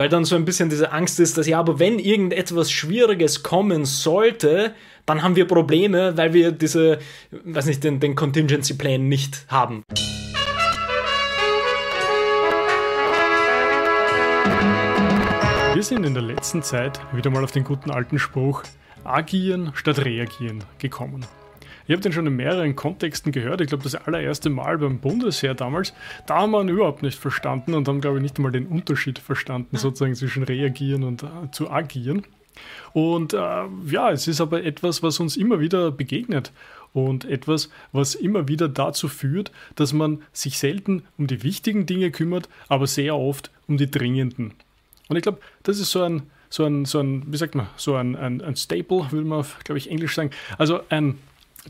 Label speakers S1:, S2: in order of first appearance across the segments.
S1: Weil dann so ein bisschen diese Angst ist, dass ja, aber wenn irgendetwas Schwieriges kommen sollte, dann haben wir Probleme, weil wir diese, weiß nicht, den, den Contingency Plan nicht haben.
S2: Wir sind in der letzten Zeit wieder mal auf den guten alten Spruch agieren statt reagieren gekommen. Ich habe den schon in mehreren Kontexten gehört. Ich glaube, das allererste Mal beim Bundesheer damals, da haben wir ihn überhaupt nicht verstanden und haben, glaube ich, nicht einmal den Unterschied verstanden, sozusagen zwischen reagieren und äh, zu agieren. Und äh, ja, es ist aber etwas, was uns immer wieder begegnet und etwas, was immer wieder dazu führt, dass man sich selten um die wichtigen Dinge kümmert, aber sehr oft um die dringenden. Und ich glaube, das ist so ein, so ein, so ein, wie sagt man, so ein, ein, ein Staple, würde man, glaube ich, Englisch sagen. Also ein,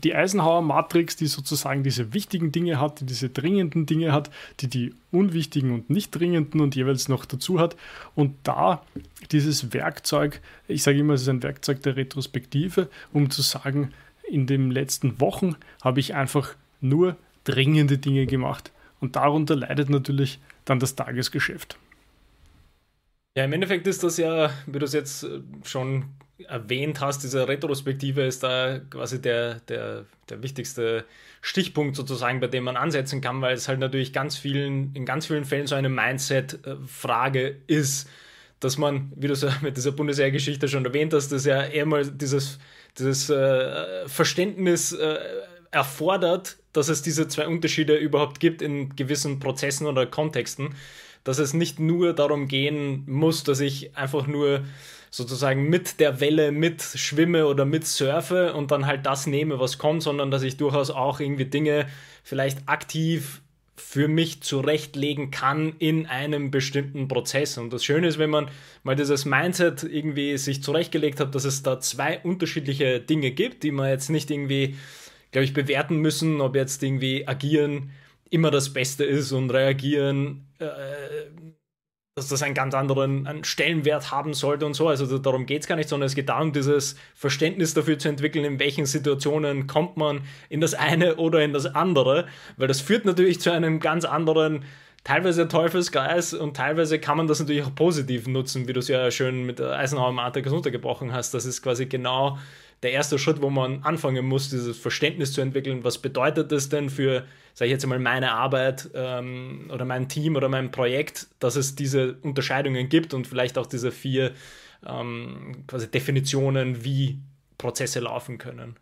S2: die Eisenhower-Matrix, die sozusagen diese wichtigen Dinge hat, die diese dringenden Dinge hat, die die unwichtigen und nicht dringenden und jeweils noch dazu hat. Und da dieses Werkzeug, ich sage immer, es ist ein Werkzeug der Retrospektive, um zu sagen, in den letzten Wochen habe ich einfach nur dringende Dinge gemacht. Und darunter leidet natürlich dann das Tagesgeschäft.
S1: Ja, im Endeffekt ist das ja, wie du es jetzt äh, schon erwähnt hast, diese Retrospektive ist da quasi der, der, der wichtigste Stichpunkt sozusagen, bei dem man ansetzen kann, weil es halt natürlich ganz vielen, in ganz vielen Fällen so eine Mindset-Frage ist, dass man, wie du es ja mit dieser Bundeswehrgeschichte schon erwähnt hast, dass ja eher mal dieses, dieses äh, Verständnis äh, erfordert, dass es diese zwei Unterschiede überhaupt gibt in gewissen Prozessen oder Kontexten, dass es nicht nur darum gehen muss, dass ich einfach nur sozusagen mit der Welle mit schwimme oder mit surfe und dann halt das nehme, was kommt, sondern dass ich durchaus auch irgendwie Dinge vielleicht aktiv für mich zurechtlegen kann in einem bestimmten Prozess. Und das Schöne ist, wenn man mal dieses Mindset irgendwie sich zurechtgelegt hat, dass es da zwei unterschiedliche Dinge gibt, die man jetzt nicht irgendwie, glaube ich, bewerten müssen, ob jetzt irgendwie agieren immer das Beste ist und reagieren äh, dass das einen ganz anderen einen Stellenwert haben sollte und so. Also darum geht es gar nicht, sondern es geht darum, dieses Verständnis dafür zu entwickeln, in welchen Situationen kommt man in das eine oder in das andere, weil das führt natürlich zu einem ganz anderen teilweise Teufelskreis und teilweise kann man das natürlich auch positiv nutzen, wie du es ja schön mit der Eisenhower Matrix untergebrochen hast. Das ist quasi genau der erste Schritt, wo man anfangen muss, dieses Verständnis zu entwickeln. Was bedeutet das denn für, sage ich jetzt einmal, meine Arbeit ähm, oder mein Team oder mein Projekt, dass es diese Unterscheidungen gibt und vielleicht auch diese vier ähm, quasi Definitionen, wie Prozesse laufen können.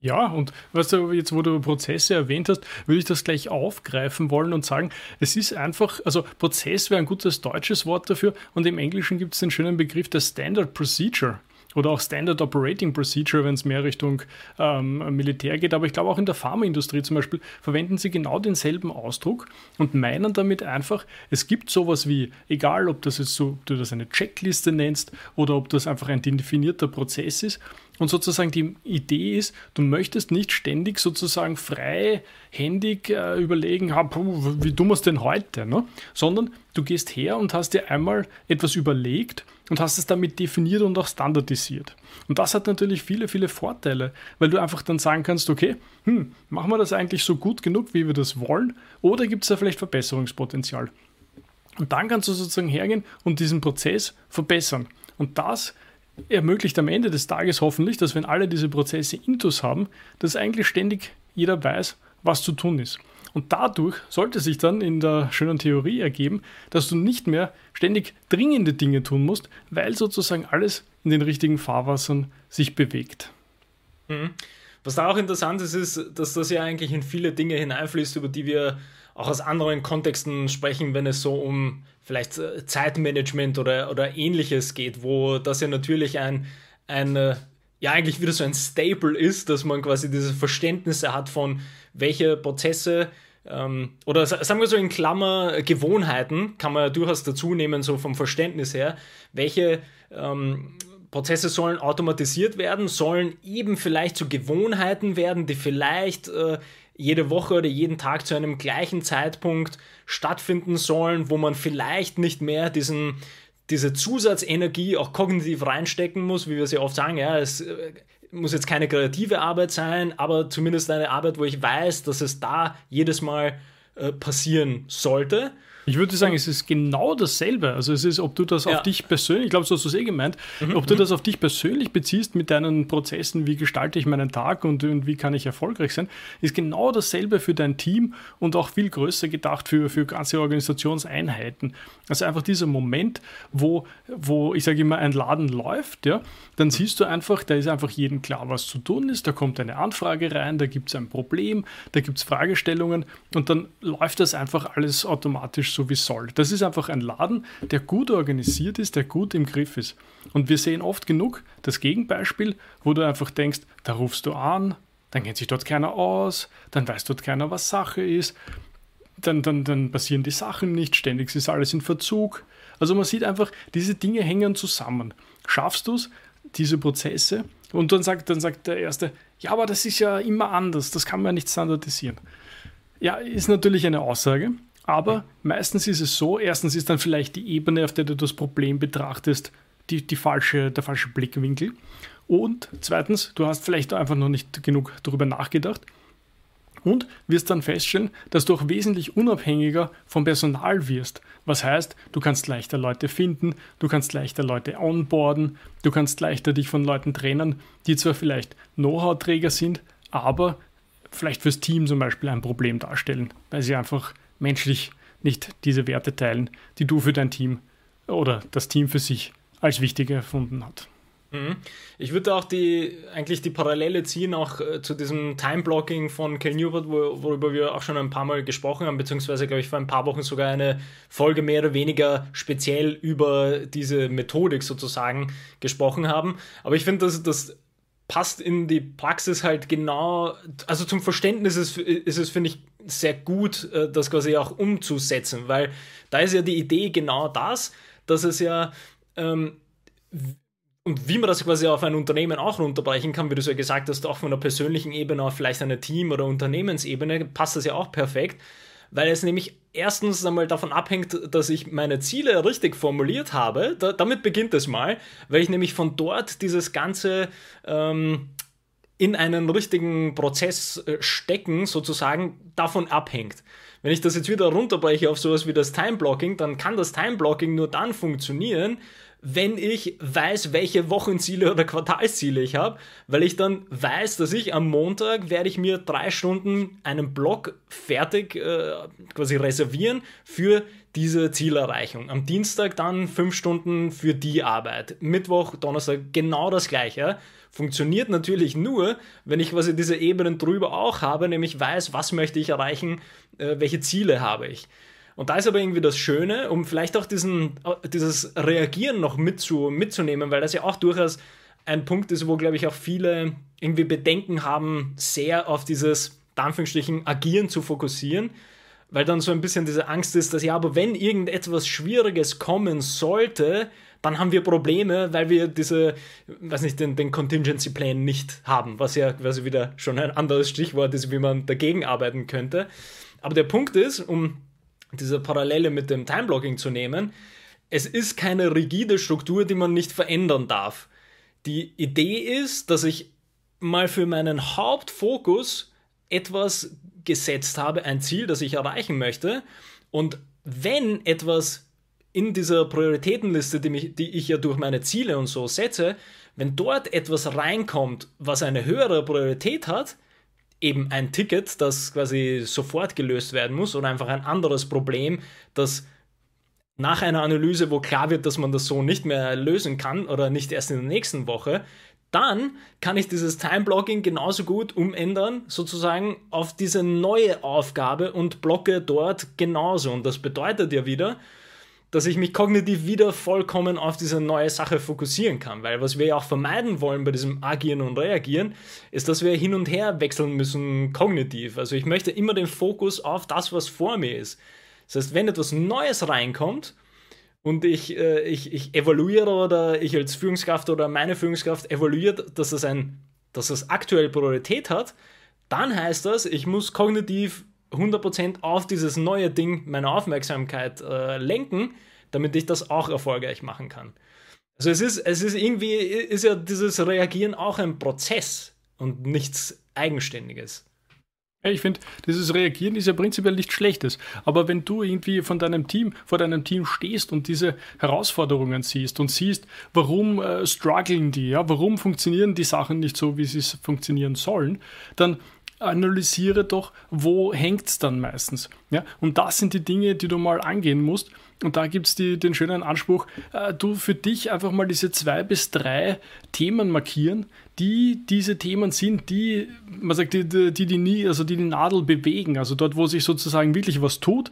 S2: Ja, und was du jetzt, wo du Prozesse erwähnt hast, würde ich das gleich aufgreifen wollen und sagen, es ist einfach, also Prozess wäre ein gutes deutsches Wort dafür und im Englischen gibt es den schönen Begriff der Standard Procedure oder auch Standard Operating Procedure, wenn es mehr Richtung ähm, Militär geht. Aber ich glaube auch in der Pharmaindustrie zum Beispiel verwenden sie genau denselben Ausdruck und meinen damit einfach, es gibt sowas wie, egal ob das jetzt so, du das eine Checkliste nennst oder ob das einfach ein definierter Prozess ist. Und sozusagen die Idee ist, du möchtest nicht ständig sozusagen freihändig äh, überlegen, ha, puh, wie wir es denn heute, ne? sondern du gehst her und hast dir einmal etwas überlegt und hast es damit definiert und auch standardisiert. Und das hat natürlich viele, viele Vorteile, weil du einfach dann sagen kannst, okay, hm, machen wir das eigentlich so gut genug, wie wir das wollen, oder gibt es da vielleicht Verbesserungspotenzial? Und dann kannst du sozusagen hergehen und diesen Prozess verbessern. Und das ermöglicht am Ende des Tages hoffentlich, dass wenn alle diese Prozesse Intus haben, dass eigentlich ständig jeder weiß, was zu tun ist. Und dadurch sollte sich dann in der schönen Theorie ergeben, dass du nicht mehr ständig dringende Dinge tun musst, weil sozusagen alles in den richtigen Fahrwassern sich bewegt.
S1: Mhm. Was da auch interessant ist, ist, dass das ja eigentlich in viele Dinge hineinfließt, über die wir auch aus anderen Kontexten sprechen, wenn es so um vielleicht äh, Zeitmanagement oder, oder ähnliches geht, wo das ja natürlich ein, ein äh, ja eigentlich wieder so ein Staple ist, dass man quasi diese Verständnisse hat von welche Prozesse ähm, oder sagen wir so in Klammer Gewohnheiten kann man ja durchaus dazu nehmen, so vom Verständnis her, welche ähm, Prozesse sollen automatisiert werden, sollen eben vielleicht zu Gewohnheiten werden, die vielleicht äh, jede Woche oder jeden Tag zu einem gleichen Zeitpunkt stattfinden sollen, wo man vielleicht nicht mehr diesen diese Zusatzenergie auch kognitiv reinstecken muss, wie wir ja oft sagen, ja, es äh, muss jetzt keine kreative Arbeit sein, aber zumindest eine Arbeit, wo ich weiß, dass es da jedes Mal äh, passieren sollte.
S2: Ich würde sagen, es ist genau dasselbe. Also es ist, ob du das ja. auf dich persönlich, ich glaube, so hast du es eh gemeint, mhm. ob du mhm. das auf dich persönlich beziehst mit deinen Prozessen, wie gestalte ich meinen Tag und, und, wie kann ich erfolgreich sein, ist genau dasselbe für dein Team und auch viel größer gedacht für, für ganze Organisationseinheiten. Also einfach dieser Moment, wo, wo ich sage immer, ein Laden läuft, ja, dann mhm. siehst du einfach, da ist einfach jedem klar, was zu tun ist, da kommt eine Anfrage rein, da gibt es ein Problem, da gibt es Fragestellungen und dann läuft das einfach alles automatisch so, wie soll. Das ist einfach ein Laden, der gut organisiert ist, der gut im Griff ist. Und wir sehen oft genug das Gegenbeispiel, wo du einfach denkst, da rufst du an, dann kennt sich dort keiner aus, dann weiß dort keiner, was Sache ist, dann, dann, dann passieren die Sachen nicht, ständig ist alles in Verzug. Also man sieht einfach, diese Dinge hängen zusammen. Schaffst du es, diese Prozesse? Und dann sagt, dann sagt der Erste, ja, aber das ist ja immer anders, das kann man nicht standardisieren. Ja, ist natürlich eine Aussage, aber meistens ist es so, erstens ist dann vielleicht die Ebene, auf der du das Problem betrachtest, die, die falsche, der falsche Blickwinkel. Und zweitens, du hast vielleicht einfach noch nicht genug darüber nachgedacht und wirst dann feststellen, dass du auch wesentlich unabhängiger vom Personal wirst. Was heißt, du kannst leichter Leute finden, du kannst leichter Leute onboarden, du kannst leichter dich von Leuten trennen, die zwar vielleicht Know-how-Träger sind, aber vielleicht fürs Team zum Beispiel ein Problem darstellen, weil sie einfach menschlich nicht diese Werte teilen, die du für dein Team oder das Team für sich als wichtig erfunden hat.
S1: Mhm. Ich würde auch die, eigentlich die Parallele ziehen, auch äh, zu diesem Time-Blocking von Kel Newport, wo, worüber wir auch schon ein paar Mal gesprochen haben, beziehungsweise, glaube ich, vor ein paar Wochen sogar eine Folge mehr oder weniger speziell über diese Methodik sozusagen gesprochen haben. Aber ich finde, dass das passt in die Praxis halt genau, also zum Verständnis ist, ist es, finde ich, sehr gut, äh, das quasi auch umzusetzen, weil da ist ja die Idee genau das, dass es ja ähm, und wie man das quasi auf ein Unternehmen auch runterbrechen kann, wie du so gesagt hast, auch von der persönlichen Ebene auf vielleicht eine Team- oder Unternehmensebene, passt das ja auch perfekt weil es nämlich erstens einmal davon abhängt, dass ich meine Ziele richtig formuliert habe. Da, damit beginnt es mal, weil ich nämlich von dort dieses ganze ähm, in einen richtigen Prozess äh, stecken sozusagen davon abhängt. Wenn ich das jetzt wieder runterbreche auf sowas wie das Time Blocking, dann kann das Time Blocking nur dann funktionieren, wenn ich weiß, welche Wochenziele oder Quartalsziele ich habe, weil ich dann weiß, dass ich am Montag werde ich mir drei Stunden einen Block fertig äh, quasi reservieren für diese Zielerreichung. Am Dienstag dann fünf Stunden für die Arbeit. Mittwoch, Donnerstag genau das gleiche. Funktioniert natürlich nur, wenn ich quasi diese Ebenen drüber auch habe, nämlich weiß, was möchte ich erreichen, äh, welche Ziele habe ich. Und da ist aber irgendwie das Schöne, um vielleicht auch diesen, dieses Reagieren noch mitzu, mitzunehmen, weil das ja auch durchaus ein Punkt ist, wo, glaube ich, auch viele irgendwie Bedenken haben, sehr auf dieses, Anführungsstrichen, Agieren zu fokussieren, weil dann so ein bisschen diese Angst ist, dass ja, aber wenn irgendetwas Schwieriges kommen sollte, dann haben wir Probleme, weil wir diese, weiß nicht, den, den Contingency Plan nicht haben, was ja quasi wieder schon ein anderes Stichwort ist, wie man dagegen arbeiten könnte. Aber der Punkt ist, um diese Parallele mit dem Timeblocking zu nehmen, es ist keine rigide Struktur, die man nicht verändern darf. Die Idee ist, dass ich mal für meinen Hauptfokus etwas gesetzt habe, ein Ziel, das ich erreichen möchte. Und wenn etwas in dieser Prioritätenliste, die, mich, die ich ja durch meine Ziele und so setze, wenn dort etwas reinkommt, was eine höhere Priorität hat, eben ein Ticket, das quasi sofort gelöst werden muss oder einfach ein anderes Problem, das nach einer Analyse, wo klar wird, dass man das so nicht mehr lösen kann oder nicht erst in der nächsten Woche, dann kann ich dieses Time-Blocking genauso gut umändern, sozusagen auf diese neue Aufgabe und blocke dort genauso. Und das bedeutet ja wieder, dass ich mich kognitiv wieder vollkommen auf diese neue Sache fokussieren kann. Weil was wir ja auch vermeiden wollen bei diesem Agieren und Reagieren, ist, dass wir hin und her wechseln müssen kognitiv. Also ich möchte immer den Fokus auf das, was vor mir ist. Das heißt, wenn etwas Neues reinkommt und ich, äh, ich, ich evaluiere oder ich als Führungskraft oder meine Führungskraft evaluiert, dass das, ein, dass das aktuell Priorität hat, dann heißt das, ich muss kognitiv 100% auf dieses neue Ding meine Aufmerksamkeit äh, lenken, damit ich das auch erfolgreich machen kann. Also es ist, es ist irgendwie, ist ja dieses Reagieren auch ein Prozess und nichts Eigenständiges.
S2: Ich finde, dieses Reagieren ist ja prinzipiell nichts Schlechtes. Aber wenn du irgendwie von deinem Team, vor deinem Team stehst und diese Herausforderungen siehst und siehst, warum äh, strugglen die, ja, warum funktionieren die Sachen nicht so, wie sie funktionieren sollen, dann analysiere doch, wo hängt es dann meistens. Ja? Und das sind die Dinge, die du mal angehen musst. Und da gibt es den schönen Anspruch, äh, du für dich einfach mal diese zwei bis drei Themen markieren, die diese Themen sind, die, man sagt, die, die, die, nie, also die die Nadel bewegen, also dort, wo sich sozusagen wirklich was tut.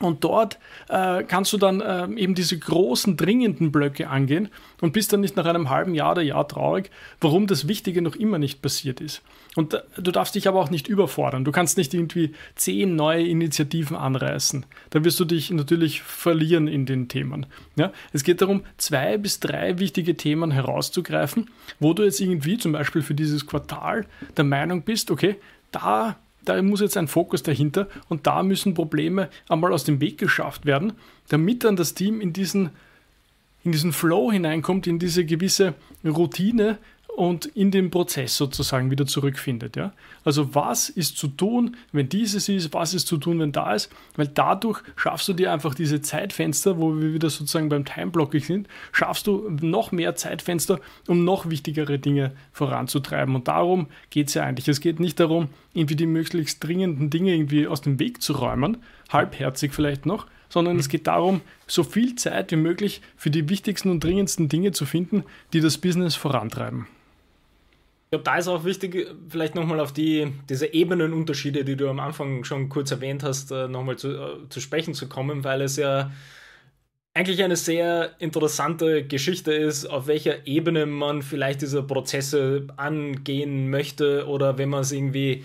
S2: Und dort äh, kannst du dann äh, eben diese großen, dringenden Blöcke angehen und bist dann nicht nach einem halben Jahr oder Jahr traurig, warum das Wichtige noch immer nicht passiert ist. Und äh, du darfst dich aber auch nicht überfordern. Du kannst nicht irgendwie zehn neue Initiativen anreißen. Da wirst du dich natürlich verlieren in den Themen. Ja? Es geht darum, zwei bis drei wichtige Themen herauszugreifen, wo du jetzt irgendwie zum Beispiel für dieses Quartal der Meinung bist, okay, da da muss jetzt ein Fokus dahinter und da müssen Probleme einmal aus dem Weg geschafft werden, damit dann das Team in diesen, in diesen Flow hineinkommt, in diese gewisse Routine, und in den Prozess sozusagen wieder zurückfindet. Ja? Also was ist zu tun, wenn dieses ist, was ist zu tun, wenn da ist, weil dadurch schaffst du dir einfach diese Zeitfenster, wo wir wieder sozusagen beim Timeblocking sind, schaffst du noch mehr Zeitfenster, um noch wichtigere Dinge voranzutreiben. Und darum geht es ja eigentlich. Es geht nicht darum, irgendwie die möglichst dringenden Dinge irgendwie aus dem Weg zu räumen, halbherzig vielleicht noch, sondern es geht darum, so viel Zeit wie möglich für die wichtigsten und dringendsten Dinge zu finden, die das Business vorantreiben.
S1: Ich glaube, da ist auch wichtig, vielleicht nochmal auf die, diese Ebenenunterschiede, die du am Anfang schon kurz erwähnt hast, äh, nochmal zu, äh, zu sprechen zu kommen, weil es ja eigentlich eine sehr interessante Geschichte ist, auf welcher Ebene man vielleicht diese Prozesse angehen möchte oder wenn man es irgendwie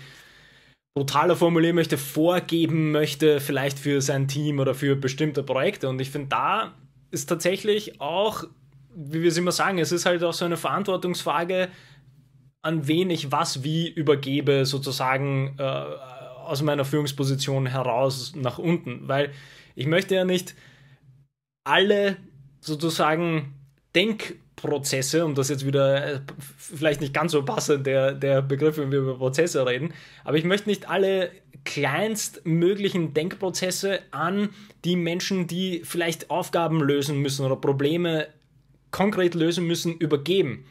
S1: brutaler formulieren möchte, vorgeben möchte, vielleicht für sein Team oder für bestimmte Projekte. Und ich finde, da ist tatsächlich auch, wie wir es immer sagen, es ist halt auch so eine Verantwortungsfrage, an wen ich was wie übergebe, sozusagen äh, aus meiner Führungsposition heraus nach unten. Weil ich möchte ja nicht alle sozusagen Denkprozesse, um das jetzt wieder äh, vielleicht nicht ganz so passend, der, der Begriff, wenn wir über Prozesse reden, aber ich möchte nicht alle kleinstmöglichen Denkprozesse an die Menschen, die vielleicht Aufgaben lösen müssen oder Probleme konkret lösen müssen, übergeben.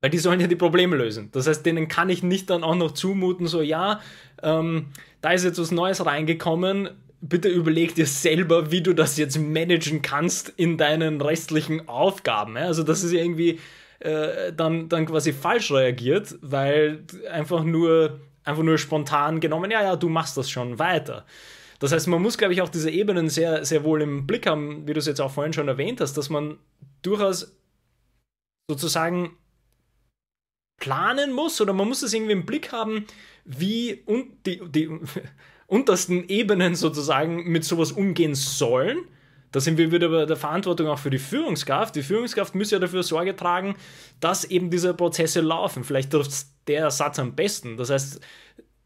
S1: Weil die sollen ja die Probleme lösen. Das heißt, denen kann ich nicht dann auch noch zumuten, so, ja, ähm, da ist jetzt was Neues reingekommen, bitte überleg dir selber, wie du das jetzt managen kannst in deinen restlichen Aufgaben. Also das ist irgendwie äh, dann, dann quasi falsch reagiert, weil einfach nur, einfach nur spontan genommen, ja, ja, du machst das schon weiter. Das heißt, man muss, glaube ich, auch diese Ebenen sehr, sehr wohl im Blick haben, wie du es jetzt auch vorhin schon erwähnt hast, dass man durchaus sozusagen planen muss oder man muss es irgendwie im Blick haben, wie und die, die untersten Ebenen sozusagen mit sowas umgehen sollen. Da sind wir wieder bei der Verantwortung auch für die Führungskraft. Die Führungskraft muss ja dafür Sorge tragen, dass eben diese Prozesse laufen. Vielleicht trifft der Satz am besten. Das heißt,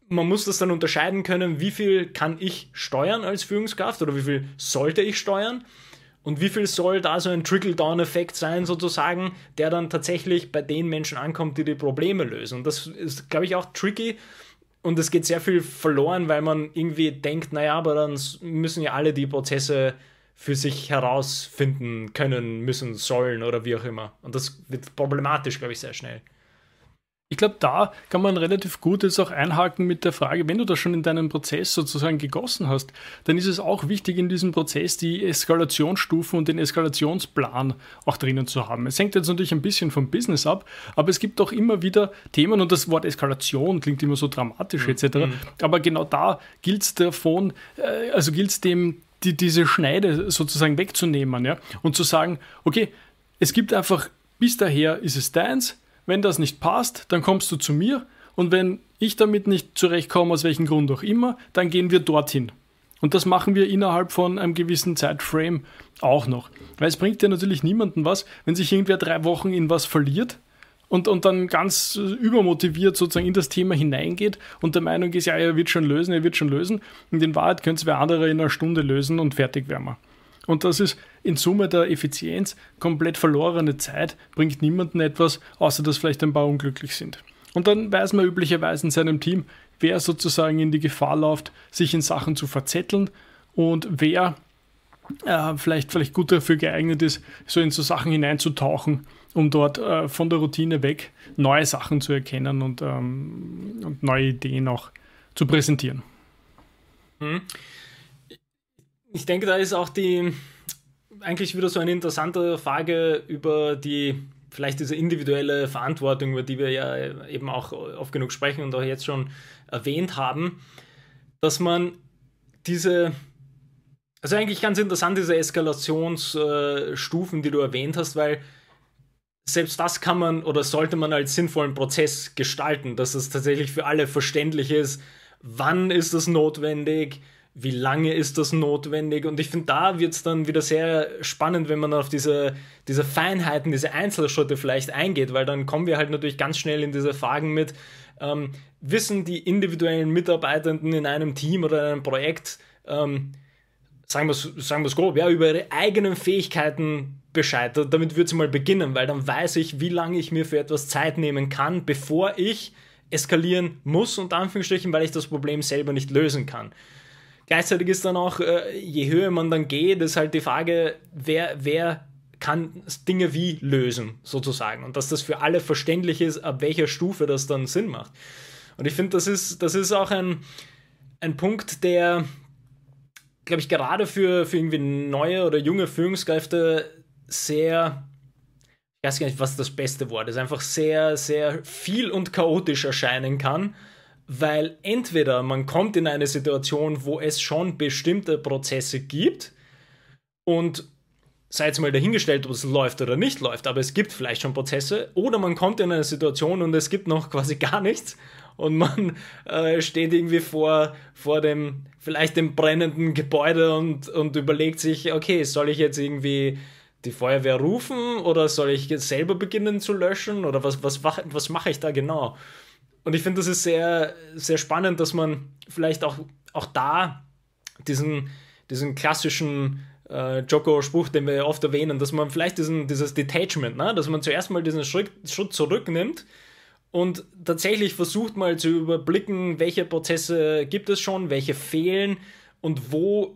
S1: man muss das dann unterscheiden können, wie viel kann ich steuern als Führungskraft oder wie viel sollte ich steuern und wie viel soll da so ein Trickle-Down-Effekt sein, sozusagen, der dann tatsächlich bei den Menschen ankommt, die die Probleme lösen? Und das ist, glaube ich, auch tricky. Und es geht sehr viel verloren, weil man irgendwie denkt, naja, aber dann müssen ja alle die Prozesse für sich herausfinden können, müssen, sollen oder wie auch immer. Und das wird problematisch, glaube ich, sehr schnell.
S2: Ich glaube, da kann man relativ gut jetzt auch einhaken mit der Frage, wenn du das schon in deinem Prozess sozusagen gegossen hast, dann ist es auch wichtig in diesem Prozess die Eskalationsstufen und den Eskalationsplan auch drinnen zu haben. Es hängt jetzt natürlich ein bisschen vom Business ab, aber es gibt auch immer wieder Themen und das Wort Eskalation klingt immer so dramatisch mhm. etc. Mhm. Aber genau da gilt es davon, äh, also gilt es dem, die, diese Schneide sozusagen wegzunehmen ja? und zu sagen, okay, es gibt einfach, bis daher ist es deins, wenn das nicht passt, dann kommst du zu mir und wenn ich damit nicht zurechtkomme, aus welchem Grund auch immer, dann gehen wir dorthin. Und das machen wir innerhalb von einem gewissen Zeitframe auch noch. Weil es bringt ja natürlich niemandem was, wenn sich irgendwer drei Wochen in was verliert und, und dann ganz übermotiviert sozusagen in das Thema hineingeht und der Meinung ist, ja, er wird schon lösen, er wird schon lösen. Und in Wahrheit können wer andere in einer Stunde lösen und fertig wären wir. Und das ist in Summe der Effizienz komplett verlorene Zeit, bringt niemandem etwas, außer dass vielleicht ein paar unglücklich sind. Und dann weiß man üblicherweise in seinem Team, wer sozusagen in die Gefahr läuft, sich in Sachen zu verzetteln und wer äh, vielleicht, vielleicht gut dafür geeignet ist, so in so Sachen hineinzutauchen, um dort äh, von der Routine weg neue Sachen zu erkennen und, ähm, und neue Ideen auch zu präsentieren.
S1: Hm. Ich denke, da ist auch die eigentlich wieder so eine interessante Frage über die vielleicht diese individuelle Verantwortung, über die wir ja eben auch oft genug sprechen und auch jetzt schon erwähnt haben, dass man diese also eigentlich ganz interessant, diese Eskalationsstufen, die du erwähnt hast, weil selbst das kann man oder sollte man als sinnvollen Prozess gestalten, dass es tatsächlich für alle verständlich ist, wann ist das notwendig, wie lange ist das notwendig und ich finde, da wird es dann wieder sehr spannend, wenn man auf diese, diese Feinheiten, diese Einzelschritte vielleicht eingeht, weil dann kommen wir halt natürlich ganz schnell in diese Fragen mit, ähm, wissen die individuellen Mitarbeitenden in einem Team oder in einem Projekt, ähm, sagen wir es sagen grob, ja, über ihre eigenen Fähigkeiten Bescheid. Damit würde es mal beginnen, weil dann weiß ich, wie lange ich mir für etwas Zeit nehmen kann, bevor ich eskalieren muss, unter Anführungsstrichen, weil ich das Problem selber nicht lösen kann. Gleichzeitig ist dann auch, äh, je höher man dann geht, ist halt die Frage, wer, wer kann Dinge wie lösen, sozusagen. Und dass das für alle verständlich ist, ab welcher Stufe das dann Sinn macht. Und ich finde, das ist, das ist auch ein, ein Punkt, der, glaube ich, gerade für, für irgendwie neue oder junge Führungskräfte sehr, ich weiß gar nicht, was das beste Wort ist, einfach sehr, sehr viel und chaotisch erscheinen kann, weil entweder man kommt in eine Situation, wo es schon bestimmte Prozesse gibt und sei jetzt mal dahingestellt, ob es läuft oder nicht läuft, aber es gibt vielleicht schon Prozesse, oder man kommt in eine Situation und es gibt noch quasi gar nichts und man äh, steht irgendwie vor, vor dem, vielleicht dem brennenden Gebäude und, und überlegt sich, okay, soll ich jetzt irgendwie die Feuerwehr rufen oder soll ich jetzt selber beginnen zu löschen oder was, was, was mache ich da genau? Und ich finde, das ist sehr, sehr spannend, dass man vielleicht auch, auch da diesen, diesen klassischen äh, Joko-Spruch, den wir oft erwähnen, dass man vielleicht diesen, dieses Detachment, ne? dass man zuerst mal diesen Schritt, Schritt zurücknimmt und tatsächlich versucht mal zu überblicken, welche Prozesse gibt es schon, welche fehlen und wo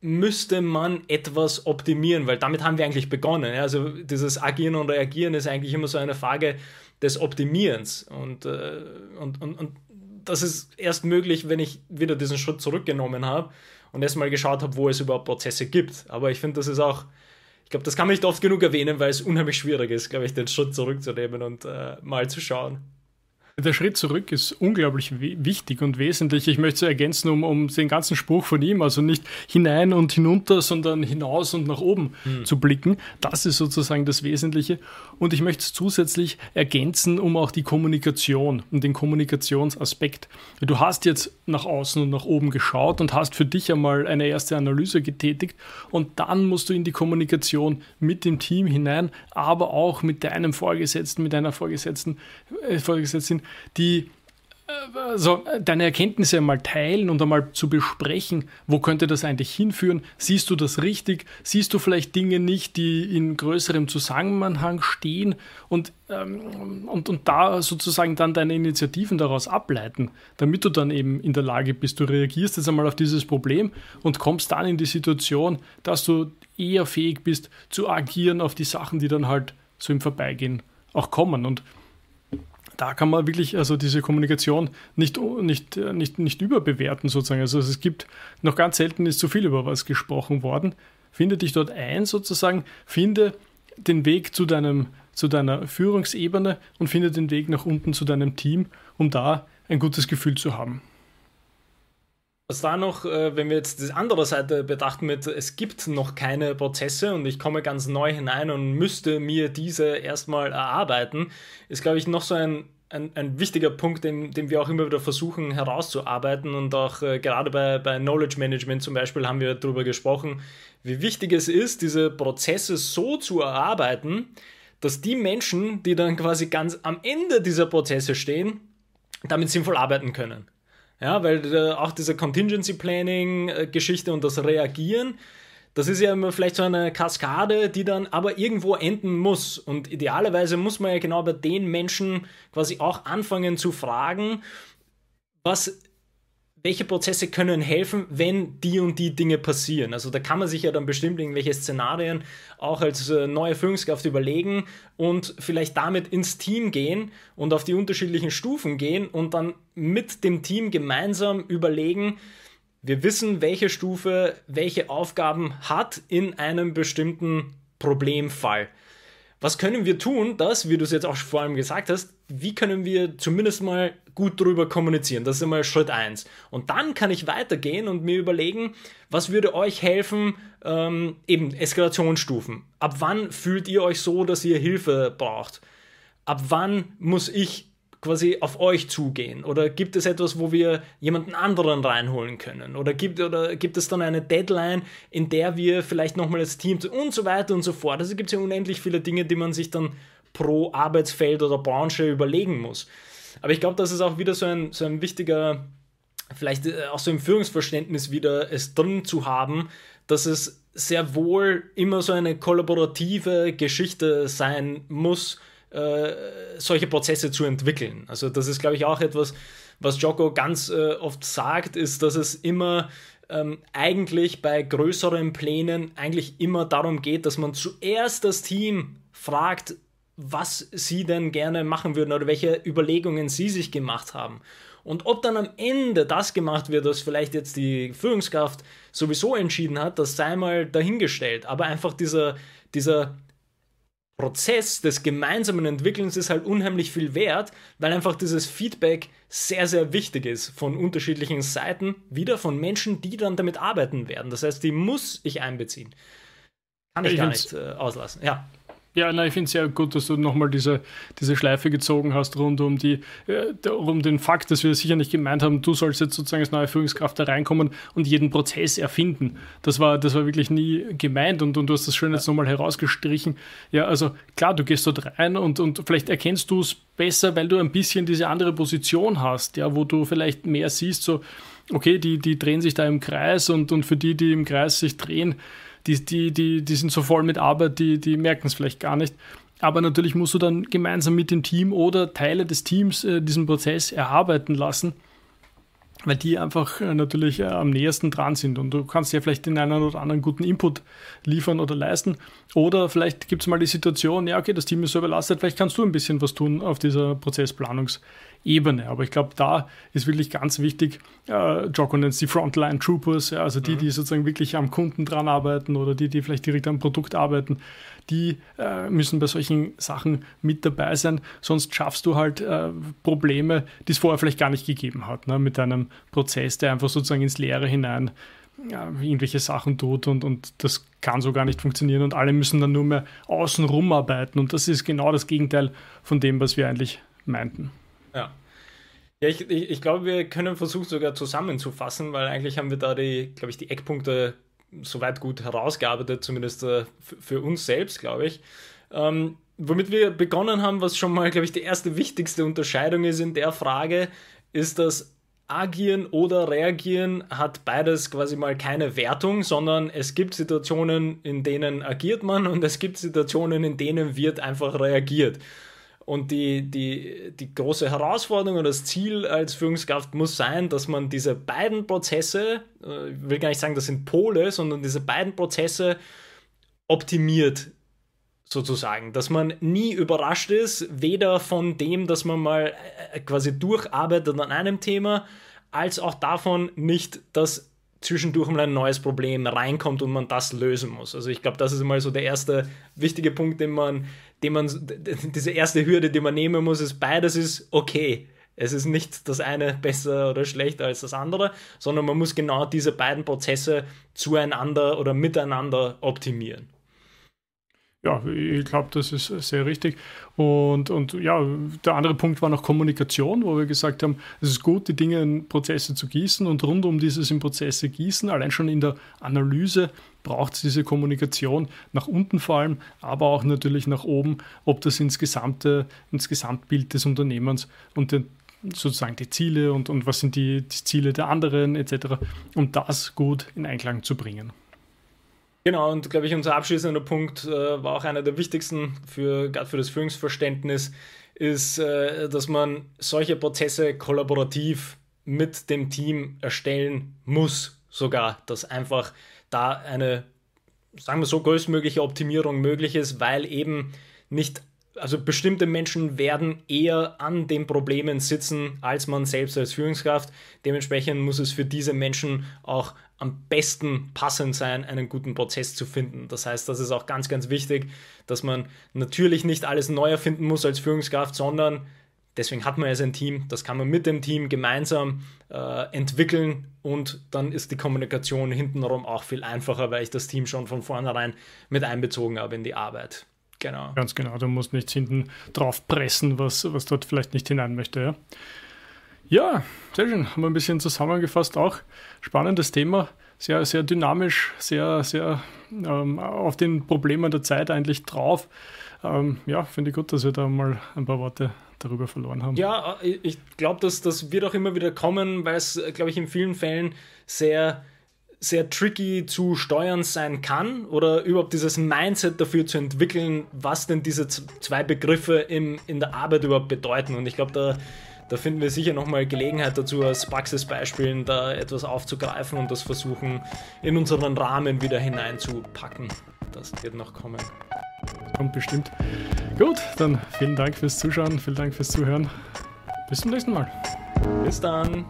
S1: müsste man etwas optimieren, weil damit haben wir eigentlich begonnen. Also dieses Agieren und Reagieren ist eigentlich immer so eine Frage des Optimierens und, äh, und, und, und das ist erst möglich, wenn ich wieder diesen Schritt zurückgenommen habe und erstmal geschaut habe, wo es überhaupt Prozesse gibt. Aber ich finde, das ist auch, ich glaube, das kann man nicht oft genug erwähnen, weil es unheimlich schwierig ist, glaube ich, den Schritt zurückzunehmen und äh, mal zu schauen.
S2: Der Schritt zurück ist unglaublich wichtig und wesentlich. Ich möchte es ergänzen um, um den ganzen Spruch von ihm, also nicht hinein und hinunter, sondern hinaus und nach oben mhm. zu blicken. Das ist sozusagen das Wesentliche. Und ich möchte es zusätzlich ergänzen um auch die Kommunikation und den Kommunikationsaspekt. Du hast jetzt nach außen und nach oben geschaut und hast für dich einmal eine erste Analyse getätigt und dann musst du in die Kommunikation mit dem Team hinein, aber auch mit deinem Vorgesetzten, mit deiner Vorgesetzten, äh, Vorgesetzten die also deine Erkenntnisse einmal teilen und einmal zu besprechen, wo könnte das eigentlich hinführen? Siehst du das richtig? Siehst du vielleicht Dinge nicht, die in größerem Zusammenhang stehen und, ähm, und, und da sozusagen dann deine Initiativen daraus ableiten, damit du dann eben in der Lage bist, du reagierst jetzt einmal auf dieses Problem und kommst dann in die Situation, dass du eher fähig bist zu agieren auf die Sachen, die dann halt so im Vorbeigehen auch kommen und da kann man wirklich also diese Kommunikation nicht, nicht, nicht, nicht überbewerten sozusagen. Also es gibt noch ganz selten ist zu viel über was gesprochen worden. Finde dich dort ein sozusagen, finde den Weg zu, deinem, zu deiner Führungsebene und finde den Weg nach unten zu deinem Team, um da ein gutes Gefühl zu haben.
S1: Was da noch, äh, wenn wir jetzt die andere Seite betrachten mit, es gibt noch keine Prozesse und ich komme ganz neu hinein und müsste mir diese erstmal erarbeiten, ist, glaube ich, noch so ein, ein, ein wichtiger Punkt, den, den wir auch immer wieder versuchen herauszuarbeiten und auch äh, gerade bei, bei Knowledge Management zum Beispiel haben wir darüber gesprochen, wie wichtig es ist, diese Prozesse so zu erarbeiten, dass die Menschen, die dann quasi ganz am Ende dieser Prozesse stehen, damit sinnvoll arbeiten können. Ja, weil äh, auch diese Contingency Planning-Geschichte und das Reagieren, das ist ja immer vielleicht so eine Kaskade, die dann aber irgendwo enden muss. Und idealerweise muss man ja genau bei den Menschen quasi auch anfangen zu fragen, was welche Prozesse können helfen, wenn die und die Dinge passieren. Also da kann man sich ja dann bestimmt irgendwelche Szenarien auch als äh, neue Führungskraft überlegen und vielleicht damit ins Team gehen und auf die unterschiedlichen Stufen gehen und dann mit dem Team gemeinsam überlegen, wir wissen, welche Stufe welche Aufgaben hat in einem bestimmten Problemfall. Was können wir tun, dass, wie du es jetzt auch vor allem gesagt hast, wie können wir zumindest mal gut darüber kommunizieren? Das ist immer Schritt 1. Und dann kann ich weitergehen und mir überlegen, was würde euch helfen, ähm, eben Eskalationsstufen. Ab wann fühlt ihr euch so, dass ihr Hilfe braucht? Ab wann muss ich quasi auf euch zugehen? Oder gibt es etwas, wo wir jemanden anderen reinholen können? Oder gibt, oder gibt es dann eine Deadline, in der wir vielleicht nochmal als Team und so weiter und so fort? Also gibt es ja unendlich viele Dinge, die man sich dann pro Arbeitsfeld oder Branche überlegen muss. Aber ich glaube, das ist auch wieder so ein, so ein wichtiger, vielleicht äh, auch so im Führungsverständnis wieder es drin zu haben, dass es sehr wohl immer so eine kollaborative Geschichte sein muss, äh, solche Prozesse zu entwickeln. Also das ist, glaube ich, auch etwas, was Joko ganz äh, oft sagt, ist, dass es immer ähm, eigentlich bei größeren Plänen eigentlich immer darum geht, dass man zuerst das Team fragt, was sie denn gerne machen würden oder welche Überlegungen sie sich gemacht haben. Und ob dann am Ende das gemacht wird, was vielleicht jetzt die Führungskraft sowieso entschieden hat, das sei mal dahingestellt. Aber einfach dieser, dieser Prozess des gemeinsamen Entwickelns ist halt unheimlich viel wert, weil einfach dieses Feedback sehr, sehr wichtig ist von unterschiedlichen Seiten, wieder von Menschen, die dann damit arbeiten werden. Das heißt, die muss ich einbeziehen. Kann ich, ich gar nicht äh, auslassen. Ja.
S2: Ja, na, ich finde es sehr gut, dass du nochmal diese, diese Schleife gezogen hast rund um, die, äh, um den Fakt, dass wir sicher nicht gemeint haben, du sollst jetzt sozusagen als neue Führungskraft da reinkommen und jeden Prozess erfinden. Das war, das war wirklich nie gemeint und, und du hast das schön jetzt nochmal herausgestrichen. Ja, also klar, du gehst dort rein und, und vielleicht erkennst du es besser, weil du ein bisschen diese andere Position hast, ja, wo du vielleicht mehr siehst, so, okay, die, die drehen sich da im Kreis und, und für die, die im Kreis sich drehen, die, die, die, die sind so voll mit Arbeit, die, die merken es vielleicht gar nicht. Aber natürlich musst du dann gemeinsam mit dem Team oder Teile des Teams äh, diesen Prozess erarbeiten lassen weil die einfach äh, natürlich äh, am nähersten dran sind und du kannst ja vielleicht den einen oder anderen guten Input liefern oder leisten. Oder vielleicht gibt es mal die Situation, ja, okay, das Team ist so überlastet, vielleicht kannst du ein bisschen was tun auf dieser Prozessplanungsebene. Aber ich glaube, da ist wirklich ganz wichtig, äh, Jocko nennt es die Frontline Troopers, ja, also die, mhm. die sozusagen wirklich am Kunden dran arbeiten oder die, die vielleicht direkt am Produkt arbeiten, die äh, müssen bei solchen Sachen mit dabei sein, sonst schaffst du halt äh, Probleme, die es vorher vielleicht gar nicht gegeben hat, ne? mit einem Prozess, der einfach sozusagen ins Leere hinein ja, irgendwelche Sachen tut und, und das kann so gar nicht funktionieren und alle müssen dann nur mehr außen rum arbeiten und das ist genau das Gegenteil von dem, was wir eigentlich meinten.
S1: Ja. Ja, ich, ich, ich glaube, wir können versuchen sogar zusammenzufassen, weil eigentlich haben wir da die, glaube ich, die Eckpunkte soweit gut herausgearbeitet, zumindest äh, für uns selbst, glaube ich. Ähm, womit wir begonnen haben, was schon mal, glaube ich, die erste wichtigste Unterscheidung ist in der Frage, ist, dass Agieren oder Reagieren hat beides quasi mal keine Wertung, sondern es gibt Situationen, in denen agiert man und es gibt Situationen, in denen wird einfach reagiert. Und die, die, die große Herausforderung und das Ziel als Führungskraft muss sein, dass man diese beiden Prozesse, äh, ich will gar nicht sagen, das sind Pole, sondern diese beiden Prozesse optimiert sozusagen, dass man nie überrascht ist, weder von dem, dass man mal äh, quasi durcharbeitet an einem Thema, als auch davon nicht, dass zwischendurch mal ein neues Problem reinkommt und man das lösen muss. Also ich glaube, das ist mal so der erste wichtige Punkt, den man, den man, diese erste Hürde, die man nehmen muss, ist beides ist okay. Es ist nicht das eine besser oder schlechter als das andere, sondern man muss genau diese beiden Prozesse zueinander oder miteinander optimieren
S2: ja, ich glaube, das ist sehr richtig. Und, und ja, der andere Punkt war noch Kommunikation, wo wir gesagt haben, es ist gut, die Dinge in Prozesse zu gießen und rund um dieses in Prozesse gießen, allein schon in der Analyse braucht es diese Kommunikation nach unten vor allem, aber auch natürlich nach oben, ob das ins gesamte, ins Gesamtbild des Unternehmens und den, sozusagen die Ziele und, und was sind die, die Ziele der anderen etc., um das gut in Einklang zu bringen.
S1: Genau, und glaube ich, unser abschließender Punkt äh, war auch einer der wichtigsten für, gerade für das Führungsverständnis, ist, äh, dass man solche Prozesse kollaborativ mit dem Team erstellen muss, sogar, dass einfach da eine, sagen wir so, größtmögliche Optimierung möglich ist, weil eben nicht also bestimmte Menschen werden eher an den Problemen sitzen als man selbst als Führungskraft. Dementsprechend muss es für diese Menschen auch am besten passend sein, einen guten Prozess zu finden. Das heißt, das ist auch ganz, ganz wichtig, dass man natürlich nicht alles neu erfinden muss als Führungskraft, sondern deswegen hat man ja sein Team, das kann man mit dem Team gemeinsam äh, entwickeln und dann ist die Kommunikation hintenrum auch viel einfacher, weil ich das Team schon von vornherein mit einbezogen habe in die Arbeit.
S2: Genau. Ganz genau, du musst nichts hinten drauf pressen, was, was dort vielleicht nicht hinein möchte. Ja? ja, sehr schön. Haben wir ein bisschen zusammengefasst auch. Spannendes Thema, sehr, sehr dynamisch, sehr, sehr ähm, auf den Problemen der Zeit eigentlich drauf. Ähm, ja, finde ich gut, dass wir da mal ein paar Worte darüber verloren haben.
S1: Ja, ich glaube, dass das wird auch immer wieder kommen, weil es, glaube ich, in vielen Fällen sehr sehr tricky zu steuern sein kann oder überhaupt dieses Mindset dafür zu entwickeln, was denn diese zwei Begriffe im, in der Arbeit überhaupt bedeuten. Und ich glaube, da, da finden wir sicher nochmal Gelegenheit dazu, aus Praxisbeispielen da etwas aufzugreifen und das versuchen in unseren Rahmen wieder hineinzupacken. Das wird noch kommen.
S2: kommt bestimmt. Gut, dann vielen Dank fürs Zuschauen, vielen Dank fürs Zuhören. Bis zum nächsten Mal.
S1: Bis dann.